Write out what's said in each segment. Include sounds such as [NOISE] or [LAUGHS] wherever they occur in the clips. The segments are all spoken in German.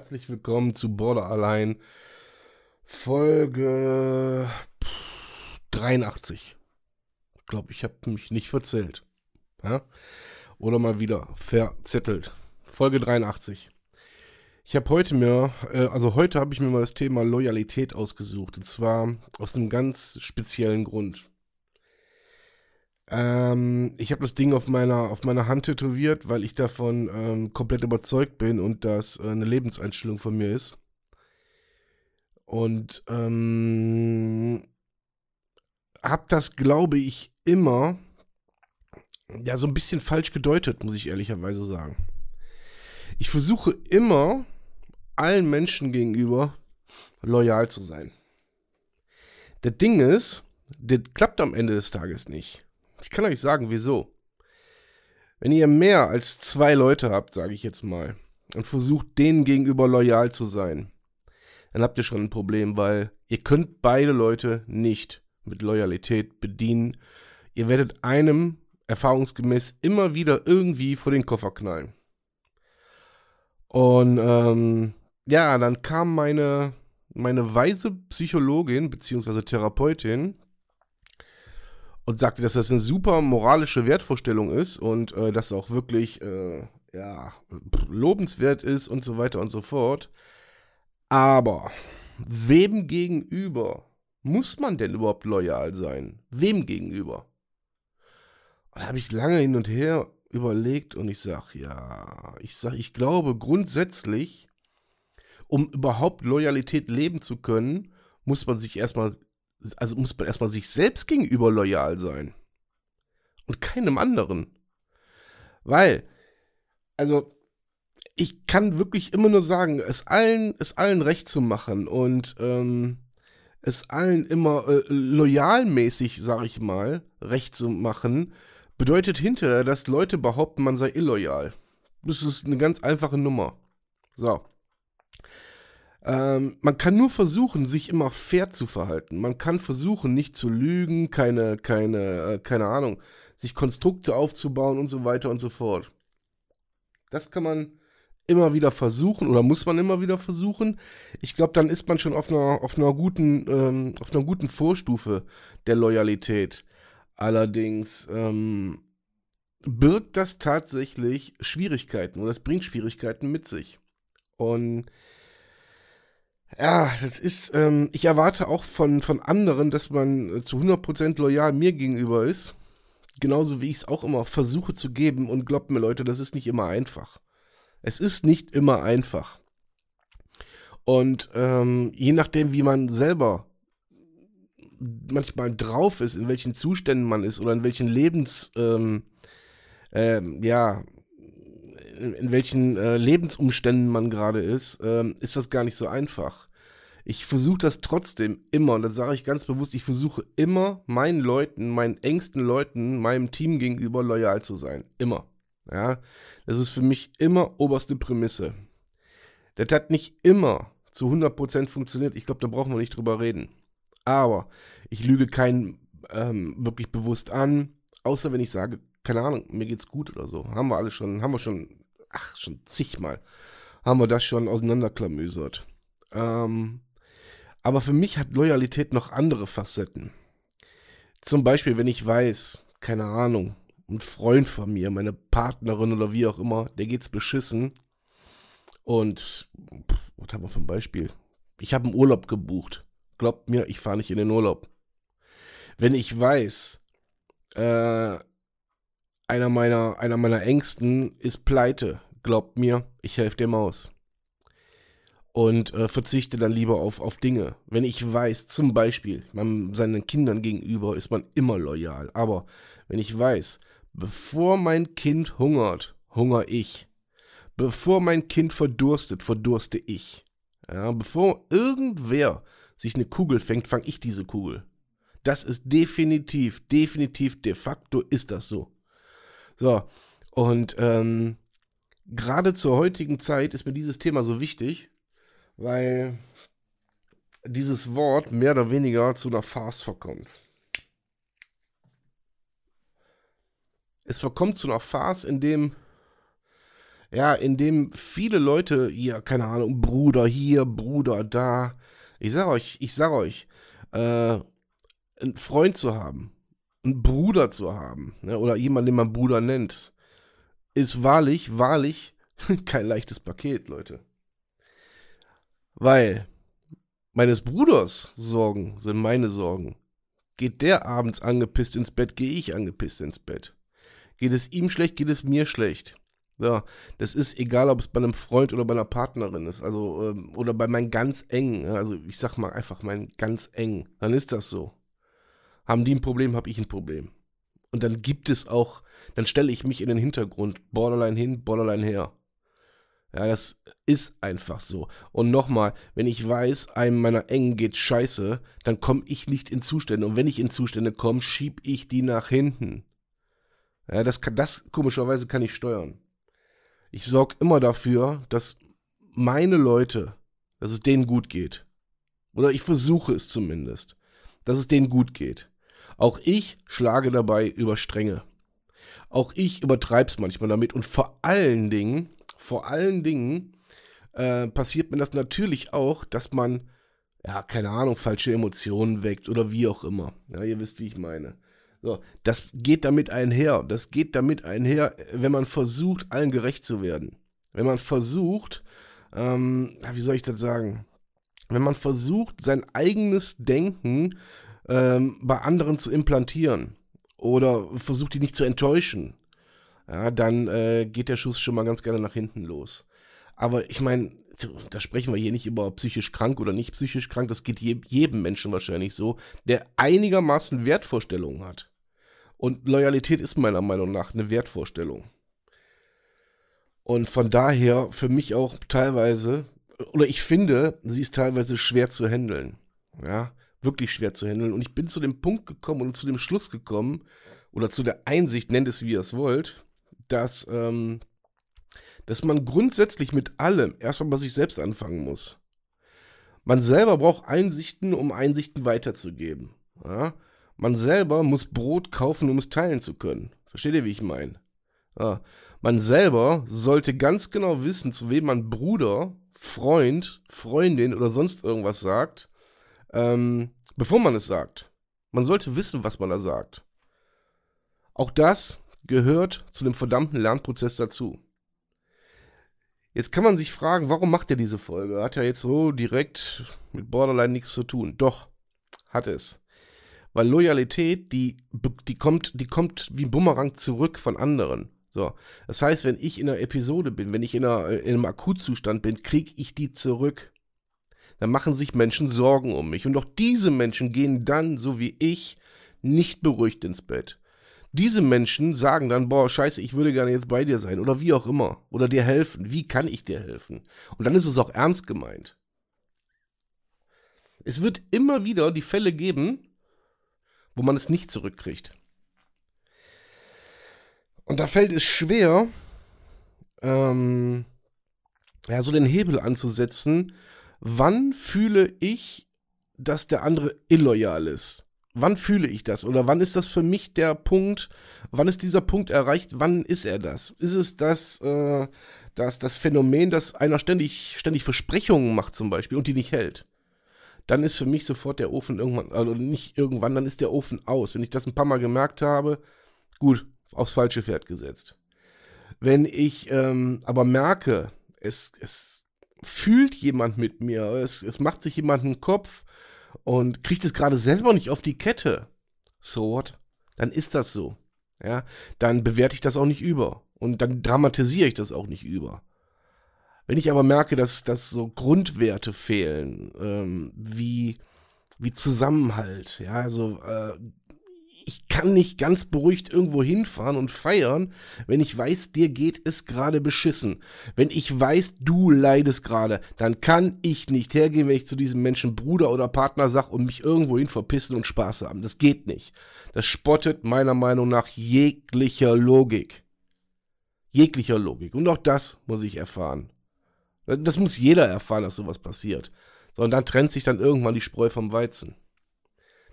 Herzlich willkommen zu Border Allein Folge 83. Ich glaube, ich habe mich nicht verzählt. Ja? Oder mal wieder verzettelt. Folge 83. Ich habe heute mir, äh, also heute habe ich mir mal das Thema Loyalität ausgesucht. Und zwar aus einem ganz speziellen Grund. Ähm, ich habe das Ding auf meiner, auf meiner Hand tätowiert, weil ich davon ähm, komplett überzeugt bin und das äh, eine Lebenseinstellung von mir ist. Und ähm, habe das, glaube ich, immer ja so ein bisschen falsch gedeutet, muss ich ehrlicherweise sagen. Ich versuche immer allen Menschen gegenüber loyal zu sein. Das Ding ist, das klappt am Ende des Tages nicht. Ich kann euch sagen, wieso. Wenn ihr mehr als zwei Leute habt, sage ich jetzt mal, und versucht denen gegenüber loyal zu sein, dann habt ihr schon ein Problem, weil ihr könnt beide Leute nicht mit Loyalität bedienen. Ihr werdet einem erfahrungsgemäß immer wieder irgendwie vor den Koffer knallen. Und ähm, ja, dann kam meine, meine weise Psychologin bzw. Therapeutin und sagte, dass das eine super moralische Wertvorstellung ist und äh, dass auch wirklich äh, ja, lobenswert ist und so weiter und so fort. Aber wem gegenüber muss man denn überhaupt loyal sein? Wem gegenüber? Und da habe ich lange hin und her überlegt und ich sage, ja, ich sage, ich glaube grundsätzlich, um überhaupt Loyalität leben zu können, muss man sich erstmal also muss man erstmal sich selbst gegenüber loyal sein. Und keinem anderen. Weil, also, ich kann wirklich immer nur sagen, es allen, es allen recht zu machen und ähm, es allen immer äh, loyalmäßig, sag ich mal, recht zu machen, bedeutet hinterher, dass Leute behaupten, man sei illoyal. Das ist eine ganz einfache Nummer. So. Ähm, man kann nur versuchen, sich immer fair zu verhalten. Man kann versuchen, nicht zu lügen, keine, keine, äh, keine Ahnung, sich Konstrukte aufzubauen und so weiter und so fort. Das kann man immer wieder versuchen oder muss man immer wieder versuchen. Ich glaube, dann ist man schon auf einer, auf einer guten, ähm, auf einer guten Vorstufe der Loyalität. Allerdings ähm, birgt das tatsächlich Schwierigkeiten oder es bringt Schwierigkeiten mit sich. Und ja, das ist, ähm, ich erwarte auch von, von anderen, dass man äh, zu 100% loyal mir gegenüber ist. Genauso wie ich es auch immer versuche zu geben. Und glaubt mir, Leute, das ist nicht immer einfach. Es ist nicht immer einfach. Und ähm, je nachdem, wie man selber manchmal drauf ist, in welchen Zuständen man ist oder in welchen Lebens, ähm, äh, ja, in, in welchen äh, Lebensumständen man gerade ist, ähm, ist das gar nicht so einfach. Ich versuche das trotzdem immer, und das sage ich ganz bewusst, ich versuche immer meinen Leuten, meinen engsten Leuten, meinem Team gegenüber loyal zu sein. Immer. Ja, das ist für mich immer oberste Prämisse. Das hat nicht immer zu 100% funktioniert. Ich glaube, da brauchen wir nicht drüber reden. Aber ich lüge keinen ähm, wirklich bewusst an, außer wenn ich sage, keine Ahnung, mir geht's gut oder so. Haben wir alle schon, haben wir schon ach, schon zigmal, haben wir das schon auseinanderklamüsert. Ähm, aber für mich hat Loyalität noch andere Facetten. Zum Beispiel, wenn ich weiß, keine Ahnung, ein Freund von mir, meine Partnerin oder wie auch immer, der geht's beschissen. Und, was haben wir für ein Beispiel? Ich habe einen Urlaub gebucht. Glaubt mir, ich fahre nicht in den Urlaub. Wenn ich weiß, äh, einer meiner, einer meiner Ängsten ist pleite. Glaubt mir, ich helfe dem aus. Und äh, verzichte dann lieber auf, auf Dinge. Wenn ich weiß, zum Beispiel, man, seinen Kindern gegenüber ist man immer loyal. Aber wenn ich weiß, bevor mein Kind hungert, hungere ich. bevor mein Kind verdurstet, verdurste ich. Ja, bevor irgendwer sich eine Kugel fängt, fange ich diese Kugel. Das ist definitiv, definitiv, de facto ist das so. So, und ähm, gerade zur heutigen Zeit ist mir dieses Thema so wichtig, weil dieses Wort mehr oder weniger zu einer Farce verkommt. Es verkommt zu einer Farce, in dem ja, in dem viele Leute hier, keine Ahnung, Bruder hier, Bruder da. Ich sag euch, ich sag euch, äh, einen Freund zu haben, einen Bruder zu haben, ne, oder jemanden, den man Bruder nennt, ist wahrlich, wahrlich [LAUGHS] kein leichtes Paket, Leute. Weil meines Bruders Sorgen sind meine Sorgen. Geht der abends angepisst ins Bett, gehe ich angepisst ins Bett. Geht es ihm schlecht, geht es mir schlecht. Ja, das ist egal, ob es bei einem Freund oder bei einer Partnerin ist, also ähm, oder bei meinen ganz engen, also ich sag mal einfach meinen ganz engen, dann ist das so. Haben die ein Problem, habe ich ein Problem. Und dann gibt es auch, dann stelle ich mich in den Hintergrund, Borderline hin, Borderline her. Ja, das ist einfach so. Und nochmal, wenn ich weiß, einem meiner Engen geht scheiße, dann komme ich nicht in Zustände. Und wenn ich in Zustände komme, schieb ich die nach hinten. Ja, das, das komischerweise kann ich steuern ich sorge immer dafür, dass meine Leute, dass es denen gut geht. Oder ich versuche es zumindest, dass es denen gut geht. Auch ich schlage dabei über Stränge. Auch ich übertreibe es manchmal damit. Und vor allen Dingen, vor allen Dingen äh, passiert mir das natürlich auch, dass man, ja, keine Ahnung, falsche Emotionen weckt oder wie auch immer. Ja, ihr wisst, wie ich meine. So, das geht damit einher. Das geht damit einher, wenn man versucht, allen gerecht zu werden. Wenn man versucht, ähm, wie soll ich das sagen? Wenn man versucht, sein eigenes Denken ähm, bei anderen zu implantieren oder versucht, die nicht zu enttäuschen, ja, dann äh, geht der Schuss schon mal ganz gerne nach hinten los. Aber ich meine, da sprechen wir hier nicht über psychisch krank oder nicht psychisch krank, das geht je, jedem Menschen wahrscheinlich so, der einigermaßen Wertvorstellungen hat. Und Loyalität ist meiner Meinung nach eine Wertvorstellung. Und von daher für mich auch teilweise, oder ich finde, sie ist teilweise schwer zu handeln. Ja, wirklich schwer zu handeln. Und ich bin zu dem Punkt gekommen und zu dem Schluss gekommen, oder zu der Einsicht, nennt es wie ihr es wollt, dass, ähm, dass man grundsätzlich mit allem erstmal bei sich selbst anfangen muss. Man selber braucht Einsichten, um Einsichten weiterzugeben. Ja? Man selber muss Brot kaufen, um es teilen zu können. Versteht ihr, wie ich meine? Ja. Man selber sollte ganz genau wissen, zu wem man Bruder, Freund, Freundin oder sonst irgendwas sagt, ähm, bevor man es sagt. Man sollte wissen, was man da sagt. Auch das gehört zu dem verdammten Lernprozess dazu. Jetzt kann man sich fragen, warum macht er diese Folge? Hat ja jetzt so direkt mit Borderline nichts zu tun. Doch, hat es. Weil Loyalität, die, die, kommt, die kommt wie ein Bumerang zurück von anderen. So. Das heißt, wenn ich in einer Episode bin, wenn ich in, einer, in einem Akutzustand bin, kriege ich die zurück. Dann machen sich Menschen Sorgen um mich. Und auch diese Menschen gehen dann, so wie ich, nicht beruhigt ins Bett. Diese Menschen sagen dann, boah, scheiße, ich würde gerne jetzt bei dir sein oder wie auch immer. Oder dir helfen. Wie kann ich dir helfen? Und dann ist es auch ernst gemeint. Es wird immer wieder die Fälle geben, wo man es nicht zurückkriegt. Und da fällt es schwer, ähm, ja, so den Hebel anzusetzen, wann fühle ich, dass der andere illoyal ist? Wann fühle ich das? Oder wann ist das für mich der Punkt? Wann ist dieser Punkt erreicht? Wann ist er das? Ist es das, äh, das, das Phänomen, dass einer ständig, ständig Versprechungen macht zum Beispiel und die nicht hält? dann ist für mich sofort der Ofen irgendwann, also nicht irgendwann, dann ist der Ofen aus. Wenn ich das ein paar Mal gemerkt habe, gut, aufs falsche Pferd gesetzt. Wenn ich ähm, aber merke, es, es fühlt jemand mit mir, es, es macht sich jemand einen Kopf und kriegt es gerade selber nicht auf die Kette, so what? Dann ist das so. Ja, dann bewerte ich das auch nicht über. Und dann dramatisiere ich das auch nicht über. Wenn ich aber merke, dass, dass so Grundwerte fehlen, ähm, wie, wie Zusammenhalt, ja, also äh, ich kann nicht ganz beruhigt irgendwo hinfahren und feiern, wenn ich weiß, dir geht es gerade beschissen. Wenn ich weiß, du leidest gerade, dann kann ich nicht hergehen, wenn ich zu diesem Menschen Bruder oder Partner sag und mich irgendwohin verpissen und Spaß haben. Das geht nicht. Das spottet meiner Meinung nach jeglicher Logik. Jeglicher Logik. Und auch das muss ich erfahren. Das muss jeder erfahren, dass sowas passiert. So, und dann trennt sich dann irgendwann die Spreu vom Weizen.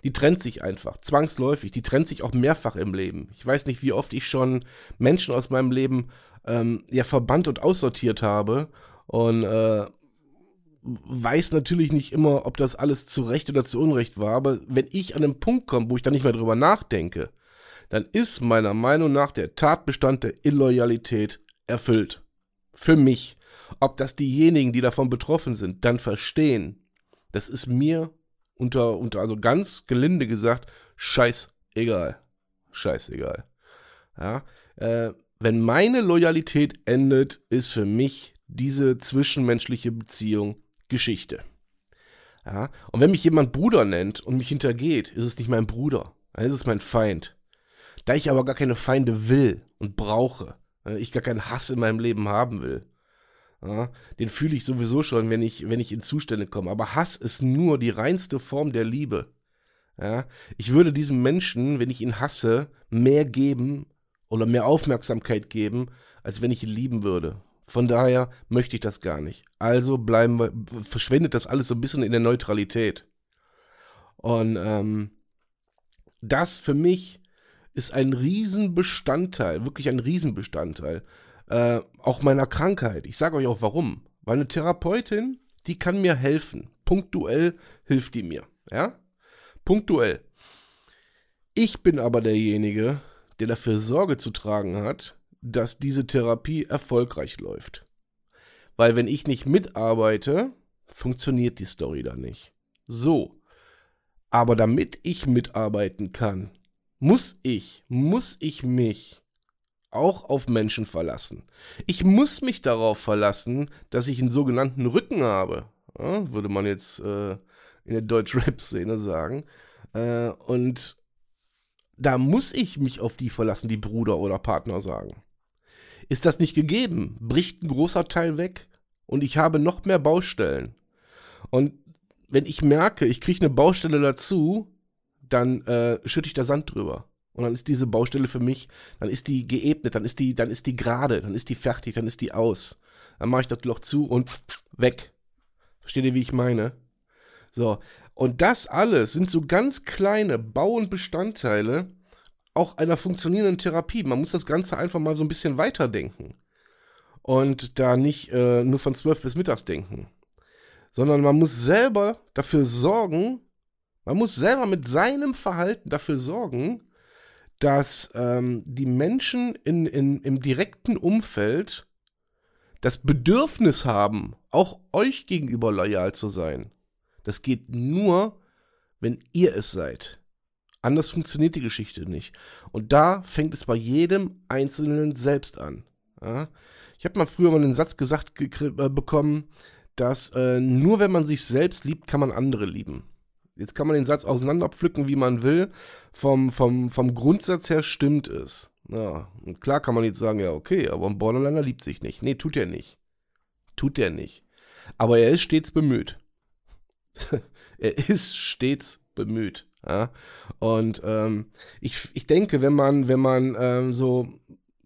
Die trennt sich einfach, zwangsläufig. Die trennt sich auch mehrfach im Leben. Ich weiß nicht, wie oft ich schon Menschen aus meinem Leben ähm, ja verbannt und aussortiert habe. Und äh, weiß natürlich nicht immer, ob das alles zu Recht oder zu Unrecht war. Aber wenn ich an einen Punkt komme, wo ich dann nicht mehr drüber nachdenke, dann ist meiner Meinung nach der Tatbestand der Illoyalität erfüllt. Für mich. Ob das diejenigen, die davon betroffen sind, dann verstehen, das ist mir unter, unter also ganz gelinde gesagt, scheißegal. Scheißegal. Ja, äh, wenn meine Loyalität endet, ist für mich diese zwischenmenschliche Beziehung Geschichte. Ja, und wenn mich jemand Bruder nennt und mich hintergeht, ist es nicht mein Bruder, dann ist es mein Feind. Da ich aber gar keine Feinde will und brauche, ich gar keinen Hass in meinem Leben haben will, ja, den fühle ich sowieso schon, wenn ich, wenn ich in Zustände komme. Aber Hass ist nur die reinste Form der Liebe. Ja, ich würde diesem Menschen, wenn ich ihn hasse, mehr geben oder mehr Aufmerksamkeit geben, als wenn ich ihn lieben würde. Von daher möchte ich das gar nicht. Also bleiben wir, verschwendet das alles so ein bisschen in der Neutralität. Und ähm, das für mich ist ein Riesenbestandteil, wirklich ein Riesenbestandteil äh, auch meiner Krankheit. Ich sage euch auch warum. Weil eine Therapeutin, die kann mir helfen. Punktuell hilft die mir. Ja? Punktuell. Ich bin aber derjenige, der dafür Sorge zu tragen hat, dass diese Therapie erfolgreich läuft. Weil wenn ich nicht mitarbeite, funktioniert die Story dann nicht. So. Aber damit ich mitarbeiten kann, muss ich, muss ich mich auch auf Menschen verlassen. Ich muss mich darauf verlassen, dass ich einen sogenannten Rücken habe. Ja, würde man jetzt äh, in der Deutsch-Rap-Szene sagen. Äh, und da muss ich mich auf die verlassen, die Bruder oder Partner sagen. Ist das nicht gegeben, bricht ein großer Teil weg und ich habe noch mehr Baustellen. Und wenn ich merke, ich kriege eine Baustelle dazu, dann äh, schütte ich da Sand drüber. Und dann ist diese Baustelle für mich, dann ist die geebnet, dann ist die, dann ist die gerade, dann ist die fertig, dann ist die aus. Dann mache ich das Loch zu und weg. Versteht ihr, wie ich meine? So. Und das alles sind so ganz kleine Bau- und Bestandteile auch einer funktionierenden Therapie. Man muss das Ganze einfach mal so ein bisschen weiterdenken. Und da nicht äh, nur von zwölf bis mittags denken. Sondern man muss selber dafür sorgen, man muss selber mit seinem Verhalten dafür sorgen, dass ähm, die Menschen in, in, im direkten Umfeld das Bedürfnis haben, auch euch gegenüber loyal zu sein. Das geht nur, wenn ihr es seid. Anders funktioniert die Geschichte nicht. Und da fängt es bei jedem Einzelnen selbst an. Ja? Ich habe mal früher mal einen Satz gesagt äh, bekommen, dass äh, nur wenn man sich selbst liebt, kann man andere lieben. Jetzt kann man den Satz auseinanderpflücken, wie man will. Vom, vom, vom Grundsatz her stimmt es. Ja, und klar kann man jetzt sagen, ja, okay, aber ein Borderliner liebt sich nicht. Nee, tut er nicht. Tut er nicht. Aber er ist stets bemüht. [LAUGHS] er ist stets bemüht. Ja? Und ähm, ich, ich denke, wenn man, wenn man ähm, so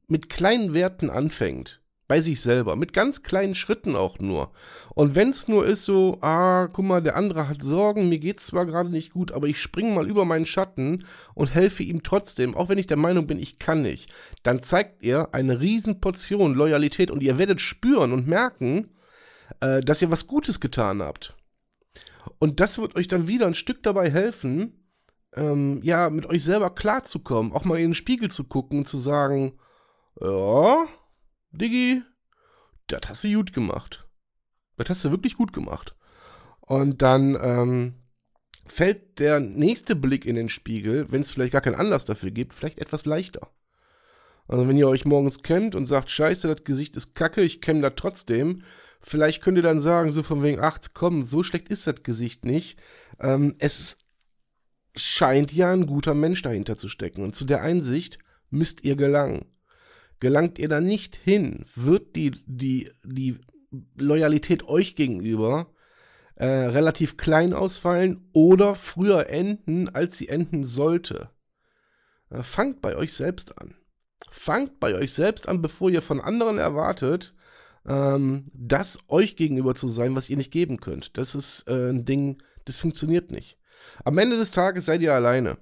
mit kleinen Werten anfängt, bei sich selber, mit ganz kleinen Schritten auch nur. Und wenn es nur ist so, ah, guck mal, der andere hat Sorgen, mir geht es zwar gerade nicht gut, aber ich springe mal über meinen Schatten und helfe ihm trotzdem, auch wenn ich der Meinung bin, ich kann nicht, dann zeigt ihr eine Riesenportion Loyalität und ihr werdet spüren und merken, äh, dass ihr was Gutes getan habt. Und das wird euch dann wieder ein Stück dabei helfen, ähm, ja, mit euch selber klarzukommen, auch mal in den Spiegel zu gucken und zu sagen, ja, Diggi, das hast du gut gemacht. Das hast du wirklich gut gemacht. Und dann ähm, fällt der nächste Blick in den Spiegel, wenn es vielleicht gar keinen Anlass dafür gibt, vielleicht etwas leichter. Also wenn ihr euch morgens kämmt und sagt, scheiße, das Gesicht ist kacke, ich kämme da trotzdem, vielleicht könnt ihr dann sagen, so von wegen, ach komm, so schlecht ist das Gesicht nicht. Ähm, es scheint ja ein guter Mensch dahinter zu stecken. Und zu der Einsicht müsst ihr gelangen. Gelangt ihr da nicht hin, wird die, die, die Loyalität euch gegenüber äh, relativ klein ausfallen oder früher enden, als sie enden sollte. Äh, fangt bei euch selbst an. Fangt bei euch selbst an, bevor ihr von anderen erwartet, ähm, das euch gegenüber zu sein, was ihr nicht geben könnt. Das ist äh, ein Ding, das funktioniert nicht. Am Ende des Tages seid ihr alleine.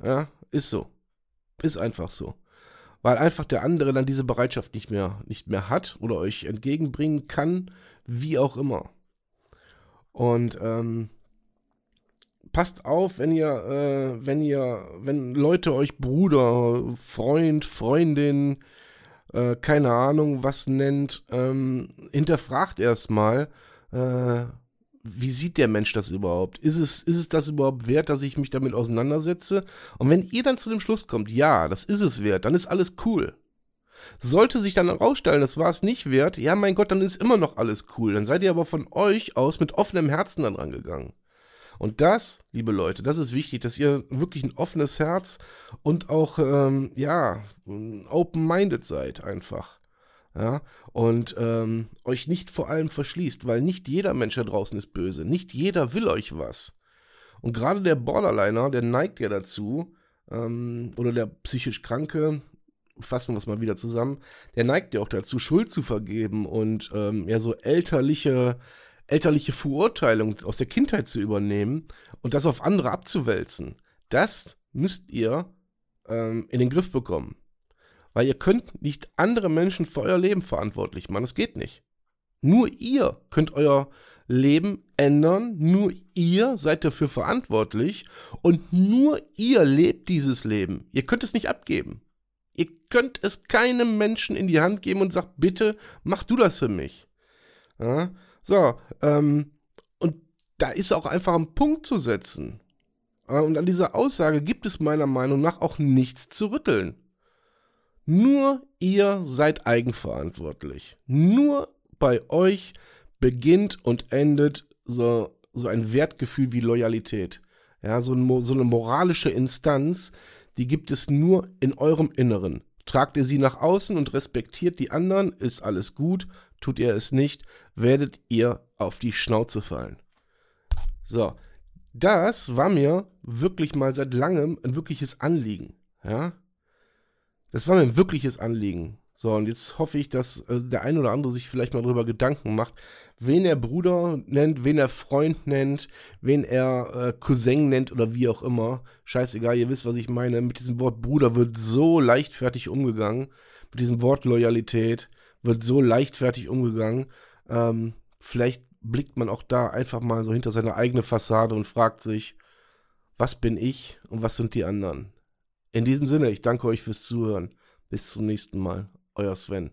Ja, ist so. Ist einfach so. Weil einfach der andere dann diese Bereitschaft nicht mehr, nicht mehr hat oder euch entgegenbringen kann, wie auch immer. Und ähm, passt auf, wenn ihr, äh, wenn ihr, wenn Leute euch Bruder, Freund, Freundin, äh, keine Ahnung was nennt, ähm, hinterfragt erstmal, äh, wie sieht der Mensch das überhaupt? Ist es, ist es das überhaupt wert, dass ich mich damit auseinandersetze? Und wenn ihr dann zu dem Schluss kommt, ja, das ist es wert, dann ist alles cool. Sollte sich dann herausstellen, das war es nicht wert, ja, mein Gott, dann ist immer noch alles cool. Dann seid ihr aber von euch aus mit offenem Herzen dann rangegangen. Und das, liebe Leute, das ist wichtig, dass ihr wirklich ein offenes Herz und auch, ähm, ja, open-minded seid einfach. Ja, und ähm, euch nicht vor allem verschließt, weil nicht jeder Mensch da draußen ist böse. Nicht jeder will euch was. Und gerade der Borderliner, der neigt ja dazu, ähm, oder der psychisch Kranke, fassen wir es mal wieder zusammen, der neigt ja auch dazu, Schuld zu vergeben und ähm, ja so elterliche elterliche Verurteilung aus der Kindheit zu übernehmen und das auf andere abzuwälzen. Das müsst ihr ähm, in den Griff bekommen. Weil ihr könnt nicht andere Menschen für euer Leben verantwortlich machen. Das geht nicht. Nur ihr könnt euer Leben ändern. Nur ihr seid dafür verantwortlich. Und nur ihr lebt dieses Leben. Ihr könnt es nicht abgeben. Ihr könnt es keinem Menschen in die Hand geben und sagt, bitte mach du das für mich. Ja? So, ähm, und da ist auch einfach ein Punkt zu setzen. Und an dieser Aussage gibt es meiner Meinung nach auch nichts zu rütteln. Nur ihr seid eigenverantwortlich. Nur bei euch beginnt und endet so, so ein Wertgefühl wie Loyalität. Ja, so, ein, so eine moralische Instanz, die gibt es nur in eurem Inneren. Tragt ihr sie nach außen und respektiert die anderen, ist alles gut. Tut ihr es nicht, werdet ihr auf die Schnauze fallen. So, das war mir wirklich mal seit langem ein wirkliches Anliegen. Ja, das war mir ein wirkliches Anliegen. So, und jetzt hoffe ich, dass äh, der ein oder andere sich vielleicht mal darüber Gedanken macht, wen er Bruder nennt, wen er Freund nennt, wen er äh, Cousin nennt oder wie auch immer. Scheißegal, ihr wisst, was ich meine. Mit diesem Wort Bruder wird so leichtfertig umgegangen. Mit diesem Wort Loyalität wird so leichtfertig umgegangen. Ähm, vielleicht blickt man auch da einfach mal so hinter seine eigene Fassade und fragt sich, was bin ich und was sind die anderen? In diesem Sinne, ich danke euch fürs Zuhören. Bis zum nächsten Mal. Euer Sven.